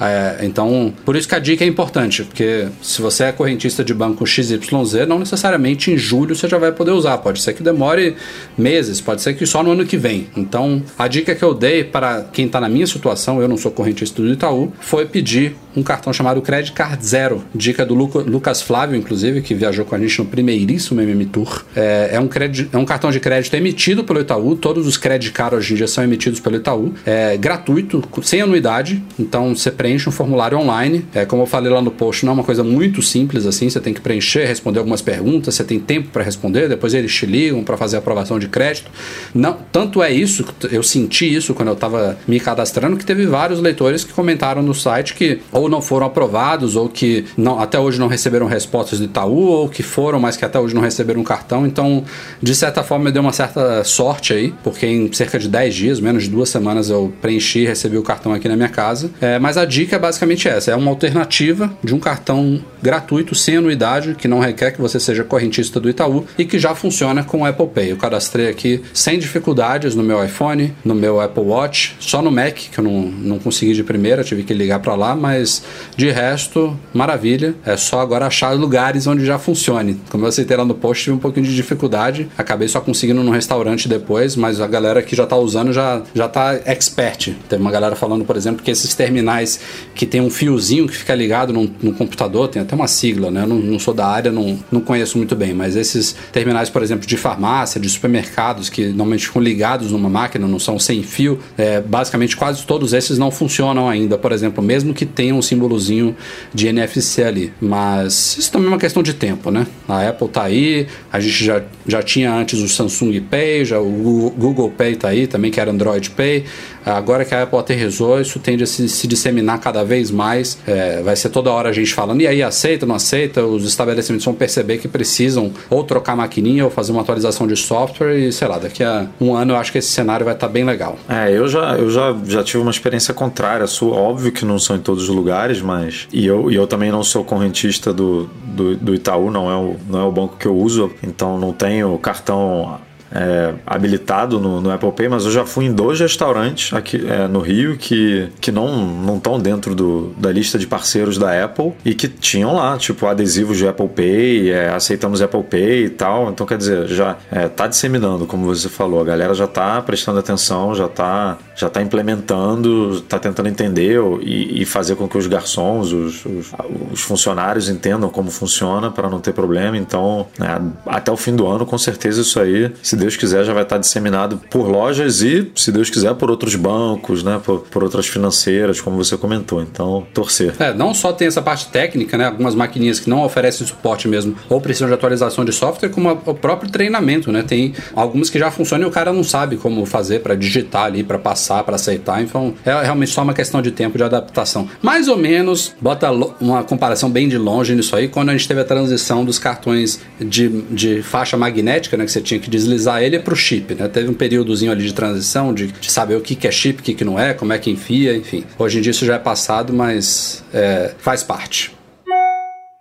É, então, por isso que a dica é importante, porque se você é correntista de banco XYZ, não necessariamente em julho você já vai poder usar. Pode ser que demore meses, pode ser que só no ano que vem. Então, a dica que eu dei para quem está na minha situação, eu não sou correntista do Itaú, foi pedir um cartão chamado Credit Card Zero. Dica do Lucas Flávio, inclusive, que viajou com a gente no primeiríssimo MM Tour. É, é um, é um cartão de crédito emitido pelo Itaú, todos os Credit Card hoje em dia são emitidos pelo Itaú. É gratuito, sem anuidade, então você preenche um formulário online. É, como eu falei lá no post, não é uma coisa muito simples assim. Você tem que preencher, responder algumas perguntas, você tem tempo para responder, depois eles te ligam para fazer a aprovação de crédito. Não, tanto é isso, eu senti isso quando eu estava me cadastrando, que teve vários leitores que comentaram no site que ou não foram aprovados, ou que não, até hoje não receberam respostas do Itaú, ou que foram, mas que até hoje não receberam um cartão. Então, de certa forma, deu uma certa sorte aí, porque em cerca de 10 dias, menos de duas semanas, eu preenchi e recebi o cartão aqui na minha casa. É, mas a dica é basicamente essa: é uma alternativa de um cartão gratuito, sem anuidade, que não requer que você seja correntista do Itaú e que já funciona com o Apple Pay. Eu cadastrei aqui sem dificuldades no meu iPhone, no meu Apple Watch, só no Mac, que eu não, não consegui de primeira, tive que ligar para lá, mas de resto, maravilha. É só agora achar lugares onde já funcione. Como eu citei lá no post, tive um pouquinho de dificuldade, acabei só conseguindo num restaurante depois, mas a galera que já está usando já, já tá expert. Tem uma galera falando, por exemplo, que esses terminais que tem um fiozinho que fica ligado no, computador, tem até uma sigla, né? Eu não, não, sou da área, não, não conheço muito bem, mas esses terminais, por exemplo, de farmácia, de supermercados, que normalmente ficam ligados numa máquina, não são sem fio, é, basicamente quase todos esses não funcionam ainda, por exemplo, mesmo que tenham um símbolozinho de NFC ali. Mas isso também é uma questão de tempo, né? A Apple tá aí, a gente já, já tinha antes o Samsung Pay, já o Google Pay tá aí também, que era Android Pay. Agora que a Apple aterrizou, isso tende a se, se disseminar cada vez mais. É, vai ser toda hora a gente falando, e aí aceita, não aceita? Os estabelecimentos vão perceber que precisam ou trocar maquininha ou fazer uma atualização de software e sei lá, daqui a um ano eu acho que esse cenário vai estar tá bem legal. É, eu já, eu já, já tive uma experiência contrária. Sou, óbvio que não são em todos os lugares, mas. E eu, e eu também não sou correntista do, do, do Itaú, não é, o, não é o banco que eu uso, então não tenho cartão é, habilitado no, no, Apple Pay, mas eu já fui em dois restaurantes aqui é, no Rio que, que não estão dentro do, da lista de parceiros da Apple e que tinham lá, tipo, adesivos de Apple Pay, é, aceitamos Apple Pay e tal. Então, quer dizer, já é, tá disseminando, como você falou. A galera já tá prestando atenção, já tá, já tá implementando, tá tentando entender e, e fazer com que os garçons, os, os, os funcionários entendam como funciona para não ter problema. Então, né, até o fim do ano, com certeza isso aí, se Deus quiser, já vai estar disseminado por lojas e, se Deus quiser, por outros bancos, né, por, por outras financeiras, como você comentou. Então, torcer. É, não só tem essa parte técnica, né, algumas maquininhas que não oferecem suporte mesmo ou precisam de atualização de software, como o próprio treinamento, né? Tem algumas que já funcionam e o cara não sabe como fazer para digitar ali, para passar, para aceitar. Então, é realmente só uma questão de tempo de adaptação. Mais ou menos, bota uma comparação bem de longe nisso aí, quando a gente teve a transição dos cartões de, de faixa magnética, né, que você tinha que deslizar ele para o chip, né? Teve um períodozinho ali de transição, de, de saber o que, que é chip, o que, que não é, como é que enfia, enfim. Hoje em dia isso já é passado, mas é, faz parte.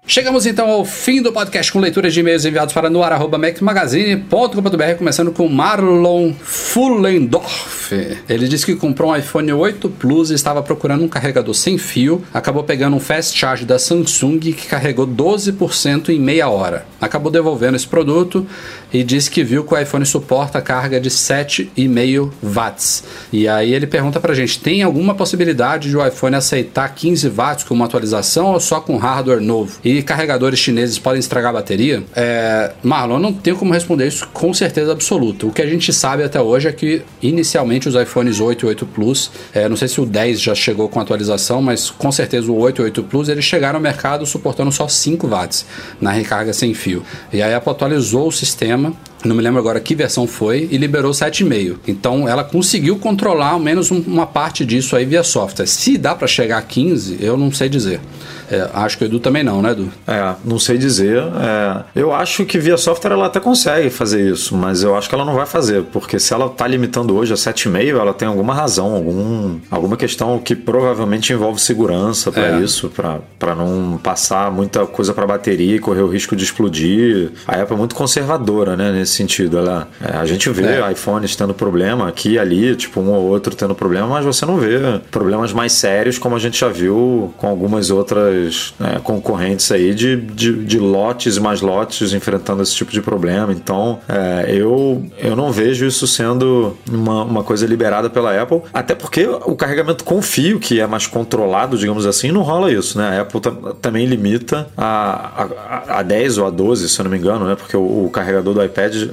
Chegamos então ao fim do podcast com leituras de e-mails enviados para noar.mecmagazine.com.br, começando com Marlon Fullendorf. Ele disse que comprou um iPhone 8 Plus e estava procurando um carregador sem fio. Acabou pegando um fast charge da Samsung que carregou 12% em meia hora. Acabou devolvendo esse produto e disse que viu que o iPhone suporta carga de 7,5 watts. E aí ele pergunta pra gente: tem alguma possibilidade de o iPhone aceitar 15 watts com uma atualização ou só com hardware novo? E carregadores chineses podem estragar a bateria? É, Marlon, não tenho como responder isso com certeza absoluta. O que a gente sabe até hoje é que inicialmente os iPhones 8 e 8 Plus, é, não sei se o 10 já chegou com atualização, mas com certeza o 8 e 8 Plus eles chegaram ao mercado suportando só 5 watts na recarga sem fio. E a Apple atualizou o sistema não me lembro agora que versão foi, e liberou 7,5. Então ela conseguiu controlar ao menos uma parte disso aí via software. Se dá para chegar a 15, eu não sei dizer. É, acho que o Edu também não, né, Edu? É, não sei dizer. É, eu acho que via software ela até consegue fazer isso, mas eu acho que ela não vai fazer, porque se ela está limitando hoje a 7,5, ela tem alguma razão, algum, alguma questão que provavelmente envolve segurança para é. isso, para não passar muita coisa para a bateria e correr o risco de explodir. A Apple é muito conservadora, né, nesse sentido. Ela, é, a gente vê é. iPhones tendo problema aqui e ali, tipo um ou outro tendo problema, mas você não vê problemas mais sérios como a gente já viu com algumas outras né, concorrentes aí de, de, de, lotes e mais lotes enfrentando esse tipo de problema. Então, é, eu, eu não vejo isso sendo uma, uma coisa liberada pela Apple, até porque o carregamento com fio, que é mais controlado, digamos assim, não rola isso, né? A Apple também limita a, a, a 10 ou a 12, se eu não me engano, né? Porque o, o carregador do iPad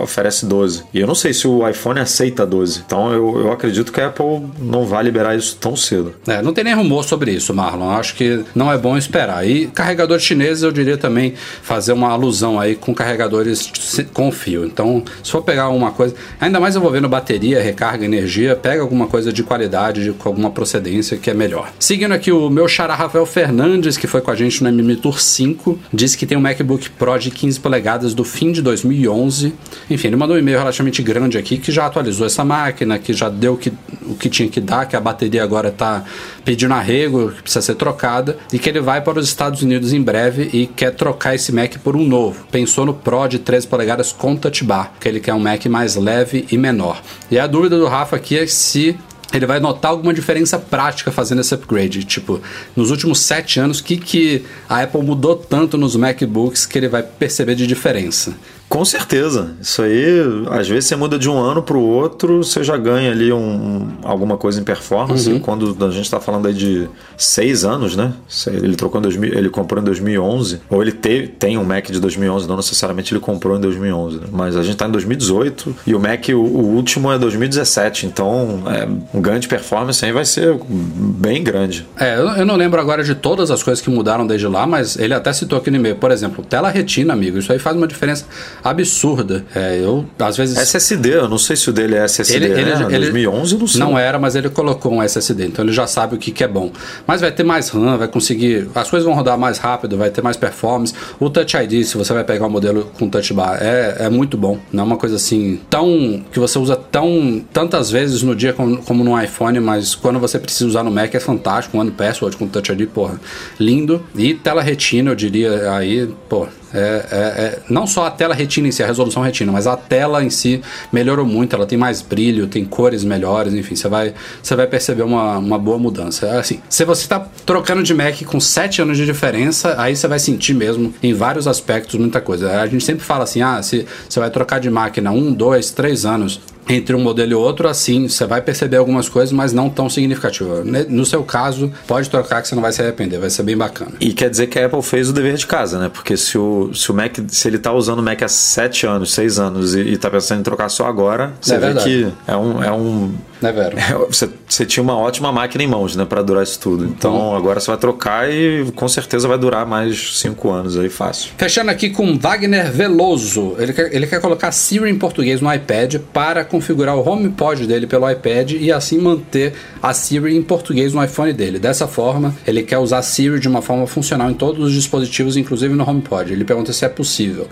oferece 12. E eu não sei se o iPhone aceita 12. Então, eu, eu acredito que a Apple não vai liberar isso tão cedo. É, não tem nem rumor sobre isso, Marlon. Acho que não é bom esperar. E carregadores chineses, eu diria também fazer uma alusão aí com carregadores com fio. Então, se for pegar alguma coisa, ainda mais envolvendo bateria, recarga, energia, pega alguma coisa de qualidade, de, com alguma procedência que é melhor. Seguindo aqui o meu xará Rafael Fernandes, que foi com a gente no MM Tour 5, disse que tem um MacBook Pro de 15 polegadas do fim de 2011. Enfim, ele mandou um e-mail relativamente grande aqui que já atualizou essa máquina, que já deu o que, o que tinha que dar, que a bateria agora está pedindo arrego, que precisa ser trocada e que ele vai para os Estados Unidos em breve e quer trocar esse Mac por um novo. Pensou no Pro de 13 polegadas com touch bar, que ele quer um Mac mais leve e menor. E a dúvida do Rafa aqui é se ele vai notar alguma diferença prática fazendo esse upgrade. Tipo, nos últimos sete anos, o que, que a Apple mudou tanto nos MacBooks que ele vai perceber de diferença? Com certeza. Isso aí, às vezes você muda de um ano para o outro, você já ganha ali um, alguma coisa em performance. Uhum. Quando a gente está falando aí de seis anos, né? Ele trocou em 2000, ele comprou em 2011, ou ele teve, tem um Mac de 2011, não necessariamente ele comprou em 2011, né? mas a gente está em 2018 e o Mac, o, o, último é 2017. Então, é, um ganho de performance aí vai ser bem grande. É, eu não lembro agora de todas as coisas que mudaram desde lá, mas ele até citou aqui no e-mail. Por exemplo, tela retina, amigo. Isso aí faz uma diferença absurda. É, eu, às vezes. SSD, eu não sei se o dele é SSD. Ele, né? ele 2011, não sei. Não era, mas ele colocou um SSD, então ele já sabe o que, que é bom. Mas vai ter mais RAM, vai conseguir. As coisas vão rodar mais rápido, vai ter mais performance. O Touch ID, se você vai pegar o um modelo com Touch Bar, é, é muito bom. Não é uma coisa assim tão. que você usa tão tantas vezes no dia como, como no iPhone, mas quando você precisa usar no Mac é fantástico. Um One Password com Touch ID, porra, lindo. E tela retina, eu diria aí, pô, É, é, é, não só a tela retina em si, a resolução retina, mas a tela em si melhorou muito, ela tem mais brilho, tem cores melhores, enfim, você vai, você vai perceber uma, uma boa mudança. Assim, se você está trocando de Mac com 7 anos de diferença, aí você vai sentir mesmo em vários aspectos muita coisa. A gente sempre fala assim, ah, se você vai trocar de máquina um, dois, três anos, entre um modelo e outro, assim, você vai perceber algumas coisas, mas não tão significativa. No seu caso, pode trocar que você não vai se arrepender, vai ser bem bacana. E quer dizer que a Apple fez o dever de casa, né? Porque se o, se o Mac, se ele tá usando o Mac há 7 anos, 6 anos e, e tá pensando em trocar só agora, você é vê verdade. que é um, é um é vero. É, você, você, tinha uma ótima máquina em mãos, né, para durar isso tudo. Então uhum. agora você vai trocar e com certeza vai durar mais 5 anos aí fácil. Fechando aqui com Wagner Veloso. Ele quer, ele quer colocar Siri em português no iPad para configurar o HomePod dele pelo iPad e assim manter a Siri em português no iPhone dele. Dessa forma, ele quer usar Siri de uma forma funcional em todos os dispositivos, inclusive no HomePod. Ele pergunta se é possível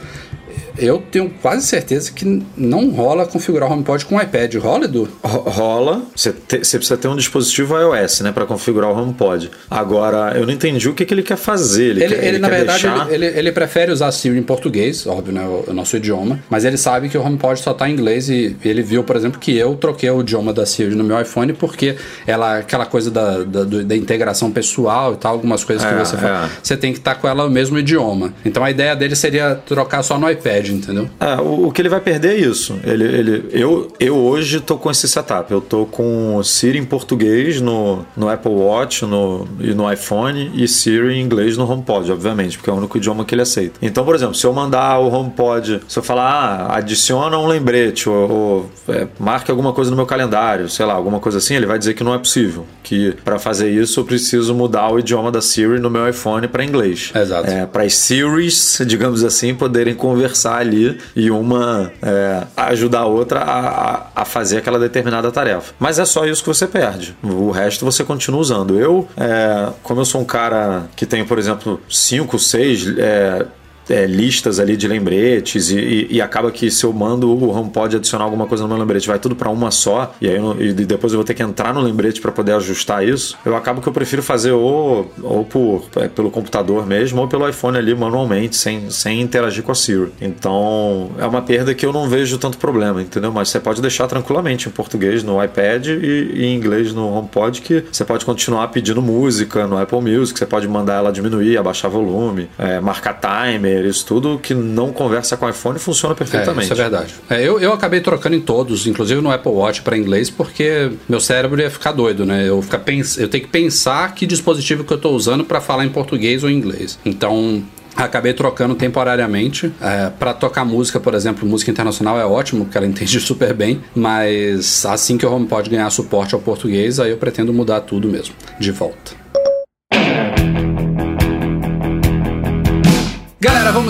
eu tenho quase certeza que não rola configurar o HomePod com o iPad. Rola, Edu? Rola. Você, te, precisa ter um dispositivo iOS, né, para configurar o HomePod. Agora, eu não entendi o que, que ele quer fazer. Ele, ele, quer, ele, ele na verdade, deixar... ele, ele, prefere usar Siri em português, óbvio, né, o, o, nosso idioma, mas ele sabe que o HomePod só tá em inglês e ele viu, por exemplo, que eu troquei o idioma da Siri no meu iPhone porque ela, aquela coisa da, da, da integração pessoal e tal, algumas coisas é, que você é. fala, você tem que estar tá com ela no mesmo idioma. Então a ideia dele seria trocar só no iPad entendeu? É, o, o, que ele vai perder é isso. Ele, ele, eu, eu hoje tô com esse setup. Eu tô com Siri em português no, no Apple Watch no, e no iPhone e Siri em inglês no HomePod, obviamente, porque é o único idioma que ele aceita. Então, por exemplo, se eu mandar o HomePod, se eu falar, ah, adiciona um lembrete ou, ou é, marque alguma coisa no meu calendário, sei lá, alguma coisa assim, ele vai dizer que não é possível. Que para fazer isso eu preciso mudar o idioma da Siri no meu iPhone para inglês. Exato. É, para as Siris, digamos assim, poderem conversar ali e uma é, ajudar a outra a, a, fazer aquela determinada tarefa. Mas é só isso que você perde. O resto você continua usando. Eu, é, como eu sou um cara que tem, por exemplo, 5, 6 é, é, listas ali de lembretes e, e, e, acaba que se eu mando o HomePod adicionar alguma coisa no meu lembrete, vai tudo para uma só e aí eu, e depois eu vou ter que entrar no lembrete para poder ajustar isso. Eu acabo que eu prefiro fazer ou, ou por, é, pelo computador mesmo ou pelo iPhone ali manualmente, sem, sem interagir com a Siri. Então é uma perda que eu não vejo tanto problema, entendeu? Mas você pode deixar tranquilamente em português no iPad e, e em inglês no HomePod que você pode continuar pedindo música no Apple Music, você pode mandar ela diminuir, abaixar volume, é, marcar timer isso tudo que não conversa com o iPhone funciona perfeitamente. É, isso é verdade. É, eu, eu acabei trocando em todos, inclusive no Apple Watch para inglês, porque meu cérebro ia ficar doido, né? Eu, ficar pens eu tenho que pensar que dispositivo que eu estou usando para falar em português ou em inglês. Então, acabei trocando temporariamente. É, para tocar música, por exemplo, música internacional é ótimo, porque ela entende super bem, mas assim que o HomePod ganhar suporte ao português, aí eu pretendo mudar tudo mesmo, de volta.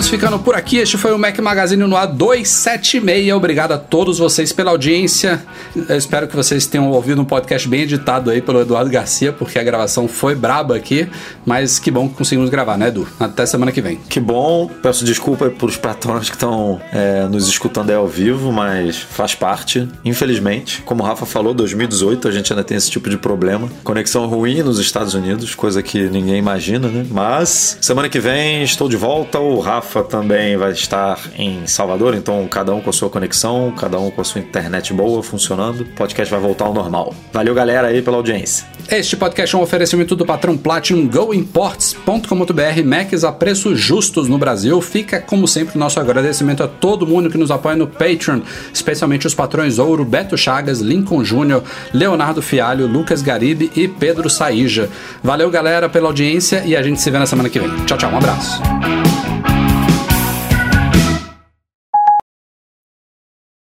Vamos ficando por aqui. Este foi o Mac Magazine no A276. Obrigado a todos vocês pela audiência. Eu espero que vocês tenham ouvido um podcast bem editado aí pelo Eduardo Garcia, porque a gravação foi braba aqui. Mas que bom que conseguimos gravar, né, Edu? Até semana que vem. Que bom. Peço desculpa para os patrões que estão é, nos escutando aí ao vivo, mas faz parte, infelizmente. Como o Rafa falou, 2018 a gente ainda tem esse tipo de problema. Conexão ruim nos Estados Unidos, coisa que ninguém imagina, né? Mas semana que vem estou de volta o Rafa também vai estar em Salvador, então cada um com a sua conexão, cada um com a sua internet boa funcionando. O podcast vai voltar ao normal. Valeu, galera, aí pela audiência. Este podcast é um oferecimento do patrão Platinum GoImports.com.br Macs a preços justos no Brasil. Fica, como sempre, nosso agradecimento a todo mundo que nos apoia no Patreon, especialmente os patrões Ouro, Beto Chagas, Lincoln Júnior, Leonardo Fialho, Lucas Garibe e Pedro Saíja. Valeu, galera, pela audiência e a gente se vê na semana que vem. Tchau, tchau, um abraço.